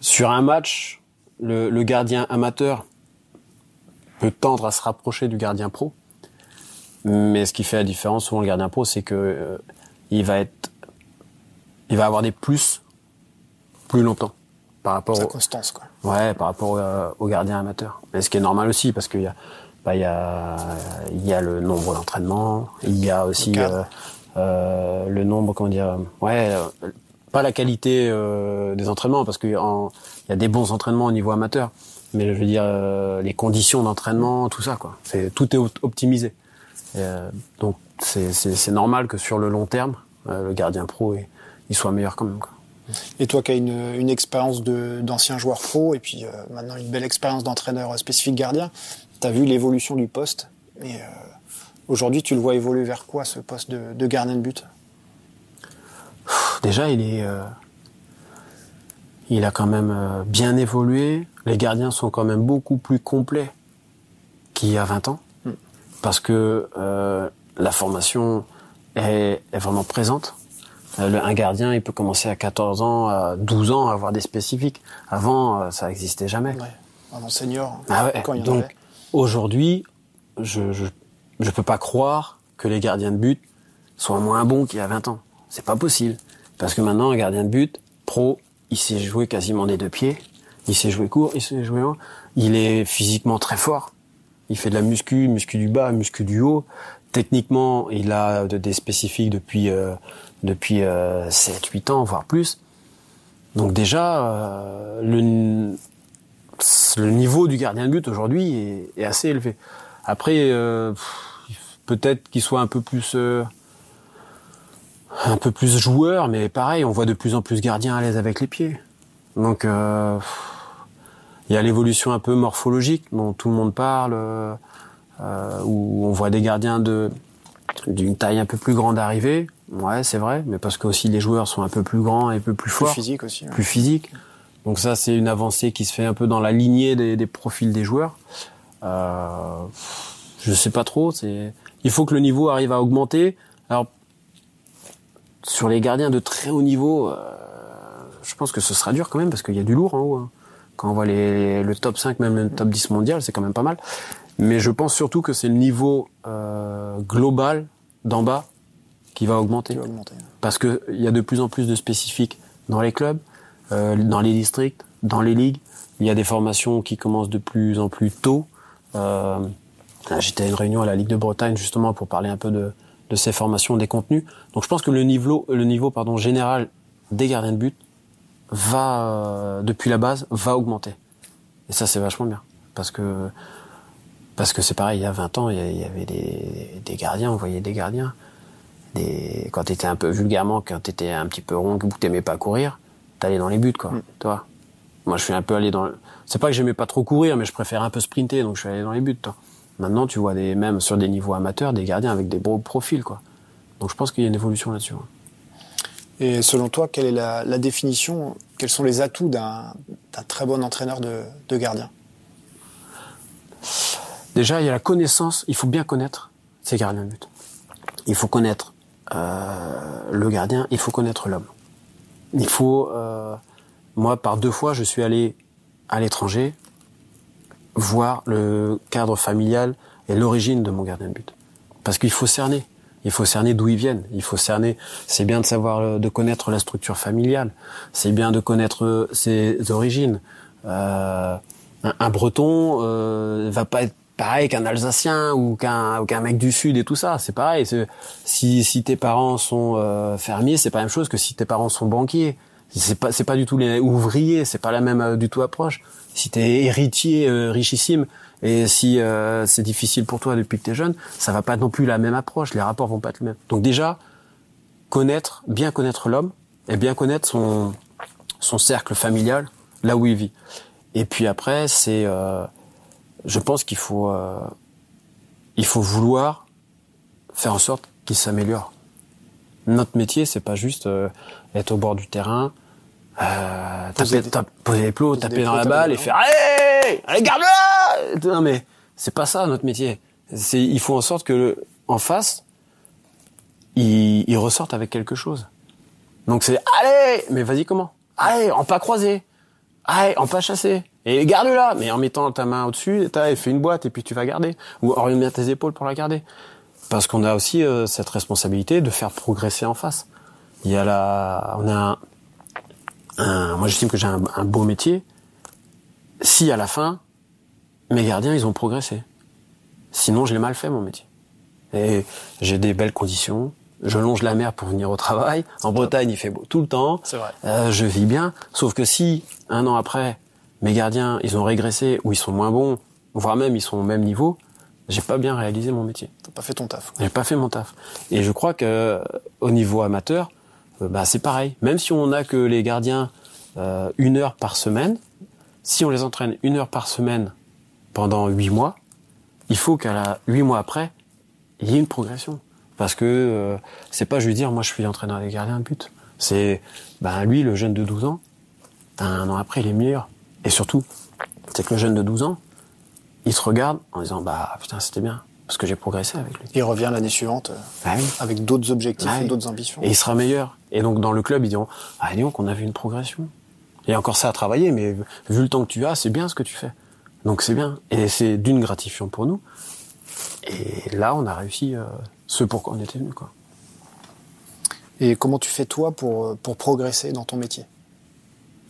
Speaker 2: sur un match, le, le gardien amateur peut tendre à se rapprocher du gardien pro. Mais ce qui fait la différence, souvent le gardien pro, c'est que euh, il va être, il va avoir des plus plus longtemps par rapport
Speaker 3: Sa
Speaker 2: au,
Speaker 3: constance, quoi.
Speaker 2: Ouais, par rapport au, au gardien amateur. Mais ce qui est normal aussi, parce qu'il y a, bah, il y a, il y a le nombre d'entraînements, il y a aussi
Speaker 3: Le
Speaker 2: euh, euh, le nombre, comment dire, ouais, euh, pas la qualité euh, des entraînements, parce qu'il y a des bons entraînements au niveau amateur, mais je veux dire euh, les conditions d'entraînement, tout ça, quoi. C'est tout est op- optimisé. Et, euh, donc c'est c'est c'est normal que sur le long terme, euh, le gardien pro, il, il soit meilleur quand même, quoi.
Speaker 3: Et toi qui as une, une expérience de- d'ancien joueur pro et puis euh, maintenant une belle expérience d'entraîneur spécifique gardien, tu as vu l'évolution du poste. Et euh, aujourd'hui, tu le vois évoluer vers quoi ce poste de, de gardien de but?
Speaker 2: Déjà, il est, euh, il a quand même euh, bien évolué. Les gardiens sont quand même beaucoup plus complets qu'il y a 20 ans, parce que la formation est, est vraiment présente. Le- un gardien, il peut commencer à 14 ans, à 12 ans, à avoir des spécifiques. Avant, ça existait jamais.
Speaker 3: Ouais. Avant senior,
Speaker 2: Ah ouais.
Speaker 3: quand il y en
Speaker 2: Donc
Speaker 3: avait.
Speaker 2: Aujourd'hui, je, je je peux pas croire que les gardiens de but soient moins bons qu'il y a 20 ans. C'est pas possible parce que maintenant un gardien de but pro, il sait jouer quasiment des deux pieds, il sait jouer court, il sait jouer haut, il est physiquement très fort. Il fait de la muscu, muscu du bas, muscu du haut. Techniquement, il a de- des spécifiques depuis euh, depuis euh, 7 8 ans voire plus. Donc déjà euh, le le niveau du gardien de but aujourd'hui est, est assez élevé. Après, euh, peut-être qu'il soit un peu plus euh, un peu plus joueur, mais pareil, on voit de plus en plus gardiens à l'aise avec les pieds. Donc, euh, il y a l'évolution un peu morphologique dont tout le monde parle, où on voit des gardiens de d'une taille un peu plus grande arriver. Ouais, c'est vrai, mais parce que aussi les joueurs sont un peu plus grands et un peu plus
Speaker 3: Plus
Speaker 2: forts
Speaker 3: physique aussi. ouais.
Speaker 2: plus physique. Donc ça, c'est une avancée qui se fait un peu dans la lignée des, des profils des joueurs. Euh, je sais pas trop. C'est, il faut que le niveau arrive à augmenter. Alors sur les gardiens de très haut niveau, euh, je pense que ce sera dur quand même parce qu'il y a du lourd en haut. hein. Quand on voit les, le top 5, même le top 10 mondial, c'est quand même pas mal. Mais je pense surtout que c'est le niveau euh, global d'en bas qui va augmenter
Speaker 3: qui va augmenter.
Speaker 2: parce que il y a de plus en plus de spécifiques dans les clubs, euh, dans les districts, dans les ligues. Il y a des formations qui commencent de plus en plus tôt. Euh, J'étais à une réunion à la Ligue de Bretagne justement pour parler un peu de, ces formations, des contenus. Donc je pense que le niveau, général des gardiens de but va euh, depuis la base va augmenter. Et ça c'est vachement bien parce que parce que c'est pareil. Il y a 20 ans, il y avait des, des gardiens, on voyait des gardiens des, quand t'étais un peu vulgairement, quand t'étais un petit peu rond, que t'aimais pas courir, t'allais dans les buts, quoi.
Speaker 3: Mm.
Speaker 2: Toi. Moi, je suis un peu allé dans. le- C'est pas que j'aimais pas trop courir, mais je préfère un peu sprinter, donc je suis allé dans les buts, toi. Maintenant, tu vois des, même sur des niveaux amateurs, des gardiens avec des beaux profils, quoi. Donc, je pense qu'il y a une évolution là-dessus. hein.
Speaker 3: Et selon toi, quelle est la, la définition, quels sont les atouts d'un d'un très bon entraîneur de, de gardien?
Speaker 2: Déjà, il y a la connaissance. Il faut bien connaître ses gardiens de but. Il faut connaître euh, le gardien. Il faut connaître l'homme. Il faut. euh, moi, par deux fois, je suis allé à l'étranger voir le cadre familial et l'origine de mon gardien de but. Parce qu'il faut cerner. Il faut cerner d'où ils viennent. Il faut cerner. C'est bien de savoir, euh, de connaître la structure familiale. C'est bien de connaître euh, ses origines. Euh, un, un Breton euh, va pas être pareil qu'un Alsacien ou qu'un qu'un mec du sud et tout ça. C'est pareil. Si si tes parents sont euh, fermiers, c'est pas la même chose que si tes parents sont banquiers. C'est pas pas du tout les ouvriers. C'est pas la même euh, du tout approche. Si t'es héritier euh, richissime et si euh, c'est difficile pour toi depuis que t'es jeune, ça va pas non plus la même approche. Les rapports vont pas être les mêmes. Donc déjà connaître, bien connaître l'homme et bien connaître son son cercle familial, là où il vit. Et puis après, c'est, euh, je pense qu'il faut, euh, il faut vouloir faire en sorte qu'il s'améliore. Notre métier, c'est pas juste euh, être au bord du terrain, euh,
Speaker 3: Poser
Speaker 2: taper,
Speaker 3: des-
Speaker 2: tape- poser les plots,
Speaker 3: poser
Speaker 2: taper
Speaker 3: des
Speaker 2: dans
Speaker 3: plots,
Speaker 2: la balle et faire allez, allez garde-la. Non mais c'est pas ça notre métier. C'est, il faut en sorte que le, en face, il, il ressorte avec quelque chose. Donc c'est allez, mais vas-y comment? Allez, en pas croisé. Allez, en pas chassé. Et garde-la, mais en mettant ta main au-dessus, t'as fait une boîte et puis tu vas garder. Ou orienter tes épaules pour la garder. Parce qu'on a aussi euh, cette responsabilité de faire progresser en face. Il y a la, on a un, un- moi j'estime que j'ai un, un beau métier. Si à la fin, mes gardiens ils ont progressé. Sinon je l'ai mal fait mon métier. Et j'ai des belles conditions. Je longe la mer pour venir au travail. En Bretagne, il fait beau tout le temps.
Speaker 3: C'est vrai.
Speaker 2: Euh, je vis bien. Sauf que si, un an après, mes gardiens, ils ont régressé ou ils sont moins bons, voire même ils sont au même niveau, j'ai pas bien réalisé mon métier.
Speaker 3: T'as pas fait ton taf.
Speaker 2: J'ai pas fait mon taf. Et je crois que euh, au niveau amateur, euh, bah, c'est pareil. Même si on n'a que les gardiens euh, une heure par semaine, si on les entraîne une heure par semaine pendant huit mois, il faut qu'à la huit mois après, il y ait une progression. Parce que euh, c'est pas je lui dire moi je suis entraîneur des gardiens de but. C'est ben lui le jeune de 12 ans, un an après il est meilleur. Et surtout, c'est que le jeune de 12 ans, il se regarde en disant bah putain c'était bien parce que j'ai progressé avec lui.
Speaker 3: Il revient l'année suivante euh,
Speaker 2: Bah oui.
Speaker 3: avec d'autres objectifs
Speaker 2: Ouais.
Speaker 3: et d'autres ambitions.
Speaker 2: Et il sera meilleur. Et donc dans le club, ils diront Ah, dis donc, on a vu une progression. Il y a encore ça à travailler, mais vu le temps que tu as, c'est bien ce que tu fais. Donc c'est bien. Et c'est d'une gratifiant pour nous. Et là, on a réussi euh, ce pourquoi on était venu. Quoi.
Speaker 3: Et comment tu fais toi pour, euh, pour progresser dans ton métier?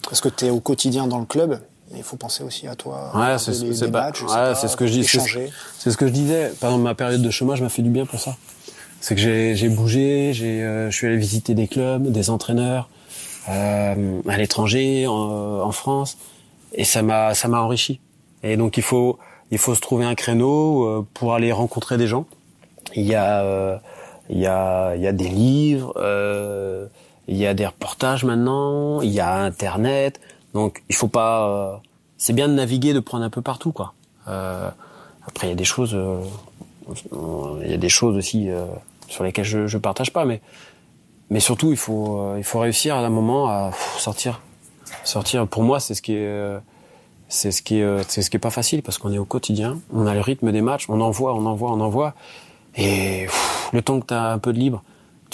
Speaker 3: Parce que tu es au quotidien dans le club, mais il faut penser aussi à toi.
Speaker 2: Ouais, c'est ouais,
Speaker 3: pas,
Speaker 2: ce que je dis. c'est- ce que je disais. Exemple, ma période de chômage m'a fait du bien pour ça. C'est que j'ai j'ai bougé, j'ai euh, je suis allé visiter des clubs, des entraîneurs euh, à l'étranger, en, en France, et ça m'a ça m'a enrichi. Et donc il faut il faut se trouver un créneau euh, pour aller rencontrer des gens. Il y a euh, il y a il y a des livres, euh, il y a des reportages maintenant, il y a Internet. Donc il faut pas. euh, c'est bien de naviguer, de prendre un peu partout, quoi. Euh, après il y a des choses, euh, il y a des choses aussi euh, sur lesquelles je je partage pas, mais mais surtout il faut euh, il faut réussir à un moment à sortir, sortir. Pour moi c'est ce qui est c'est ce qui est c'est ce qui est pas facile parce qu'on est au quotidien, on a le rythme des matchs, on envoie, on envoie, on envoie, et pff, le temps que tu as un peu de libre,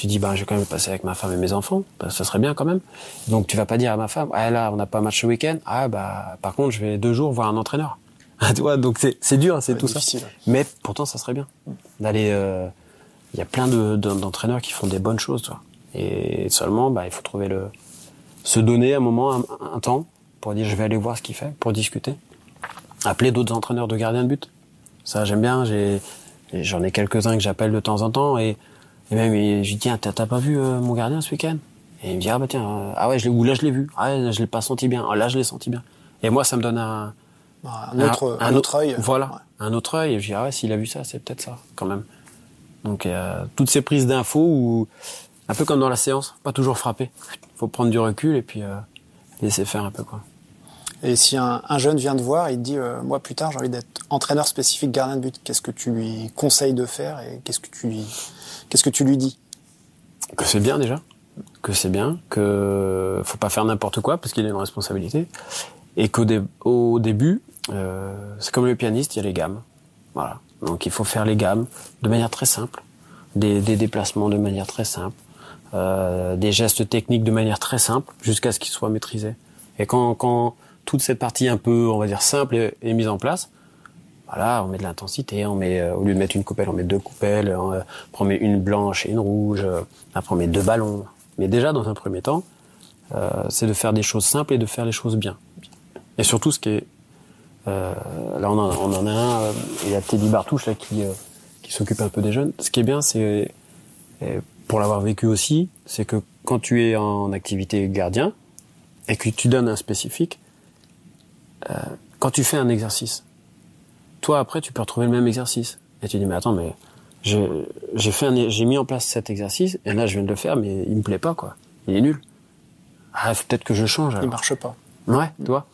Speaker 2: tu dis bah je vais quand même passer avec ma femme et mes enfants, bah, ça serait bien quand même. Donc tu vas pas dire à ma femme ah là on n'a pas match ce week-end, ah bah par contre je vais deux jours voir un entraîneur. tu vois donc c'est c'est dur, c'est
Speaker 3: Ouais,
Speaker 2: tout
Speaker 3: difficile.
Speaker 2: ça. Mais pourtant ça serait bien d'aller. euh, Il y a plein de de- d'entraîneurs qui font des bonnes choses, toi. Et seulement bah il faut trouver le se donner un moment, un, un temps pour dire je vais aller voir ce qu'il fait, pour discuter. Appeler d'autres entraîneurs de gardiens de but. Ça j'aime bien. J'ai j'en ai quelques-uns que j'appelle de temps en temps et, et même et je lui dis tiens t'as pas vu euh, mon gardien ce week-end? Et il me dit ah bah tiens euh, ah ouais je l'ai ou là je l'ai vu ah ouais, je l'ai pas senti bien ah là je l'ai senti bien. Et moi ça me donne un
Speaker 3: Un autre, un, autre œil.
Speaker 2: Voilà
Speaker 3: Ouais.
Speaker 2: un autre œil. Et je dis ah ouais s'il a vu ça c'est peut-être ça quand même. Donc a toutes ces prises d'infos où, un peu comme dans la séance, pas toujours frapper. Faut prendre du recul et puis euh, laisser faire un peu quoi.
Speaker 3: Et si un, un, jeune vient te voir, il te dit euh, moi plus tard j'ai envie d'être entraîneur spécifique gardien de but, qu'est-ce que tu lui conseilles de faire et qu'est-ce que tu lui qu'est-ce que tu lui dis?
Speaker 2: Que c'est bien déjà, que c'est bien, que faut pas faire n'importe quoi parce qu'il a une responsabilité et qu'au au début euh, c'est comme le pianiste, il y a les gammes. Voilà. Donc il faut faire les gammes de manière très simple, des, des déplacements de manière très simple, euh, des gestes techniques de manière très simple, jusqu'à ce qu'ils soient maîtrisés. Et quand, quand toute cette partie un peu, on va dire, simple est, mise en place, voilà, on met de l'intensité, on met, euh, au lieu de mettre une coupelle, on met deux coupelles, on, euh, met une blanche et une rouge, euh, après on met deux ballons. Mais déjà, dans un premier temps, euh, c'est de faire des choses simples et de faire les choses bien. Et surtout, ce qui est là, on en, a un, il y a Teddy Bartouche là qui, qui s'occupe un peu des jeunes. Ce qui est bien, c'est pour l'avoir vécu aussi, c'est que quand tu es en activité gardien et que tu donnes un spécifique, euh, quand tu fais un exercice, toi après tu peux retrouver le même exercice et tu dis mais attends mais j'ai fait j'ai mis en place cet exercice et là je viens de le faire mais il me plaît pas quoi, il est nul. Ah peut-être que je change. Alors.
Speaker 3: Il marche pas.
Speaker 2: Ouais, toi.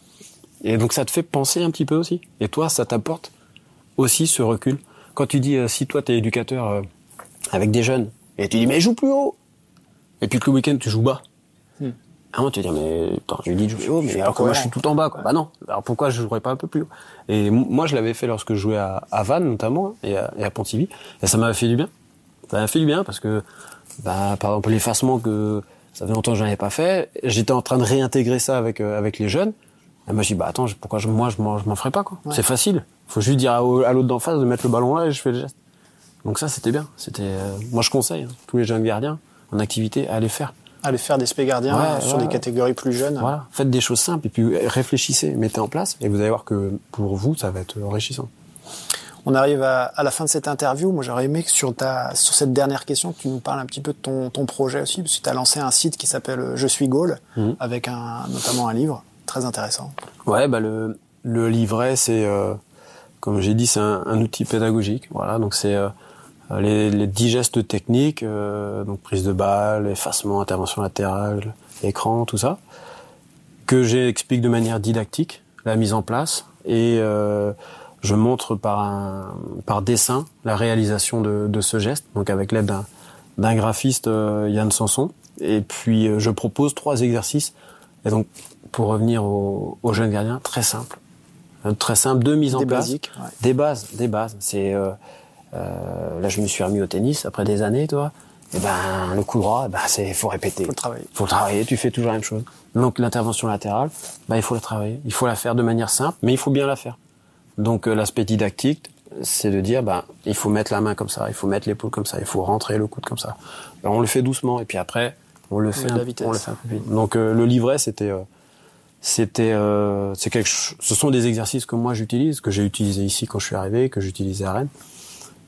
Speaker 2: Et donc ça te fait penser un petit peu aussi. Et toi, ça t'apporte aussi ce recul. Quand tu dis, euh, si toi t'es éducateur euh, avec des jeunes, et tu dis, mais joue plus haut Et puis que le week-end, tu joues bas. Un moment, tu dis, mais attends, je lui dis de jouer haut, mais alors que moi je suis tout en bas. Quoi. Bah non, alors pourquoi je jouerais pas un peu plus haut? Et moi, je l'avais fait lorsque je jouais à, à Vannes, notamment, et à, et à Pontivy, et ça m'avait fait du bien. Ça m'a fait du bien parce que, bah, par exemple, l'effacement que ça fait longtemps que j'en avais pas fait, j'étais en train de réintégrer ça avec, euh, avec les jeunes, et moi, je dis, bah attends, pourquoi je, moi, je m'en, je m'en ferais pas, quoi. Ouais. C'est facile. Faut juste dire à, à l'autre d'en face de mettre le ballon là et je fais le geste. Donc ça, c'était bien. C'était, euh, moi, je conseille hein, tous les jeunes gardiens en activité à aller faire.
Speaker 3: Aller faire des spé gardiens ouais, sur des catégories plus jeunes.
Speaker 2: Voilà. Faites des choses simples et puis réfléchissez, mettez en place et vous allez voir que pour vous, ça va être enrichissant.
Speaker 3: On arrive à, à la fin de cette interview. Moi, j'aurais aimé que sur ta, sur cette dernière question, que tu nous parles un petit peu de ton, ton projet aussi, parce que tu as lancé un site qui s'appelle Je suis Gaulle, mmh. avec un, notamment un livre très intéressant.
Speaker 2: Ouais, bah le, le livret, c'est, euh, comme j'ai dit, c'est un, un, outil pédagogique. Voilà, donc c'est euh, les, les 10 gestes techniques, euh, donc prise de balle, effacement, intervention latérale, écran, tout ça, que j'explique de manière didactique, la mise en place, et euh, je montre par un, par dessin la réalisation de, de ce geste, donc avec l'aide d'un, d'un graphiste euh, Yann Sanson. Et puis je propose trois exercices. Et donc pour revenir aux, aux jeunes gardiens, très simple. Euh, très simple, deux mises en
Speaker 3: des
Speaker 2: place.
Speaker 3: Basiques, ouais.
Speaker 2: Des bases, des bases. C'est euh, là je me suis remis au tennis après des années, toi. Et ben le coup droit, ben c'est faut répéter.
Speaker 3: Faut le travailler.
Speaker 2: Faut le travailler. Tu fais toujours la même chose. Donc l'intervention latérale, ben il faut la travailler. Il faut la faire de manière simple, mais il faut bien la faire. Donc euh, l'aspect didactique, c'est de dire ben il faut mettre la main comme ça, il faut mettre l'épaule comme ça, il faut rentrer le coude comme ça. Ben, on le fait doucement et puis après on le fait, un, on le fait un peu vite. Donc euh, le livret c'était c'était euh, c'est quelque ce sont des exercices que moi j'utilise que j'ai utilisé ici quand je suis arrivé que j'utilisais à Rennes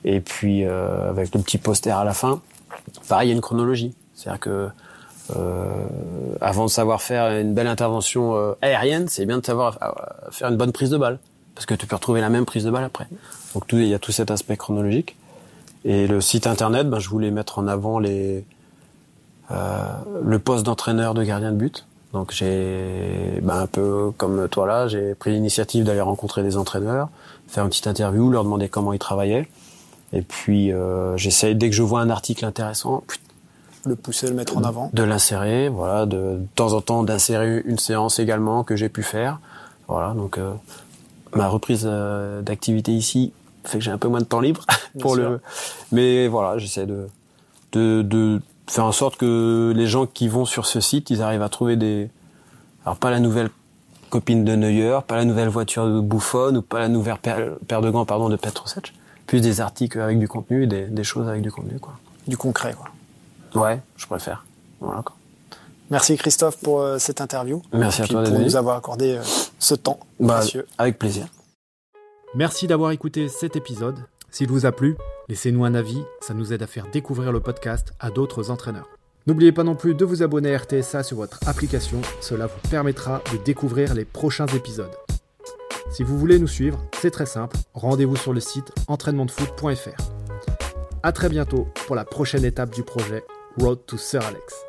Speaker 2: et puis euh, avec le petit poster à la fin pareil il y a une chronologie. C'est à dire que euh, avant de savoir faire une belle intervention euh, aérienne c'est bien de savoir euh, faire une bonne prise de balle. Parce que tu peux retrouver la même prise de balle après. Donc il y a tout cet aspect chronologique. Et le site internet ben, je voulais mettre en avant les euh, le poste d'entraîneur de gardien de but. Donc j'ai, ben un peu comme toi là, j'ai pris l'initiative d'aller rencontrer des entraîneurs, faire une petite interview, leur demander comment ils travaillaient. Et puis euh, j'essaye dès que je vois un article intéressant,
Speaker 3: le pousser, le mettre en avant,
Speaker 2: de l'insérer, voilà, de, de, temps en temps d'insérer une séance également que j'ai pu faire. Voilà, donc euh, ma reprise euh, d'activité ici fait que j'ai un peu moins de temps libre pour le. Mais voilà, j'essaie de, de, de faire en sorte que les gens qui vont sur ce site, ils arrivent à trouver des, alors pas la nouvelle copine de Neuer, pas la nouvelle voiture de Buffon ou pas la nouvelle paire, paire de gants pardon de Petrosec, plus des articles avec du contenu, des, des choses avec du contenu quoi.
Speaker 3: Du concret quoi.
Speaker 2: Ouais, je préfère. Voilà quoi.
Speaker 3: Merci Christophe pour euh, cette interview.
Speaker 2: Merci à toi
Speaker 3: pour nous avoir accordé euh, ce temps
Speaker 2: bah,
Speaker 3: précieux.
Speaker 2: Avec plaisir.
Speaker 1: Merci d'avoir écouté cet épisode. S'il vous a plu, laissez-nous un avis, ça nous aide à faire découvrir le podcast à d'autres entraîneurs. N'oubliez pas non plus de vous abonner à RTSA sur votre application, cela vous permettra de découvrir les prochains épisodes. Si vous voulez nous suivre, c'est très simple, rendez-vous sur le site entraînementdefoot.fr.
Speaker 3: À très bientôt pour la prochaine étape du projet Road to Sir Alex.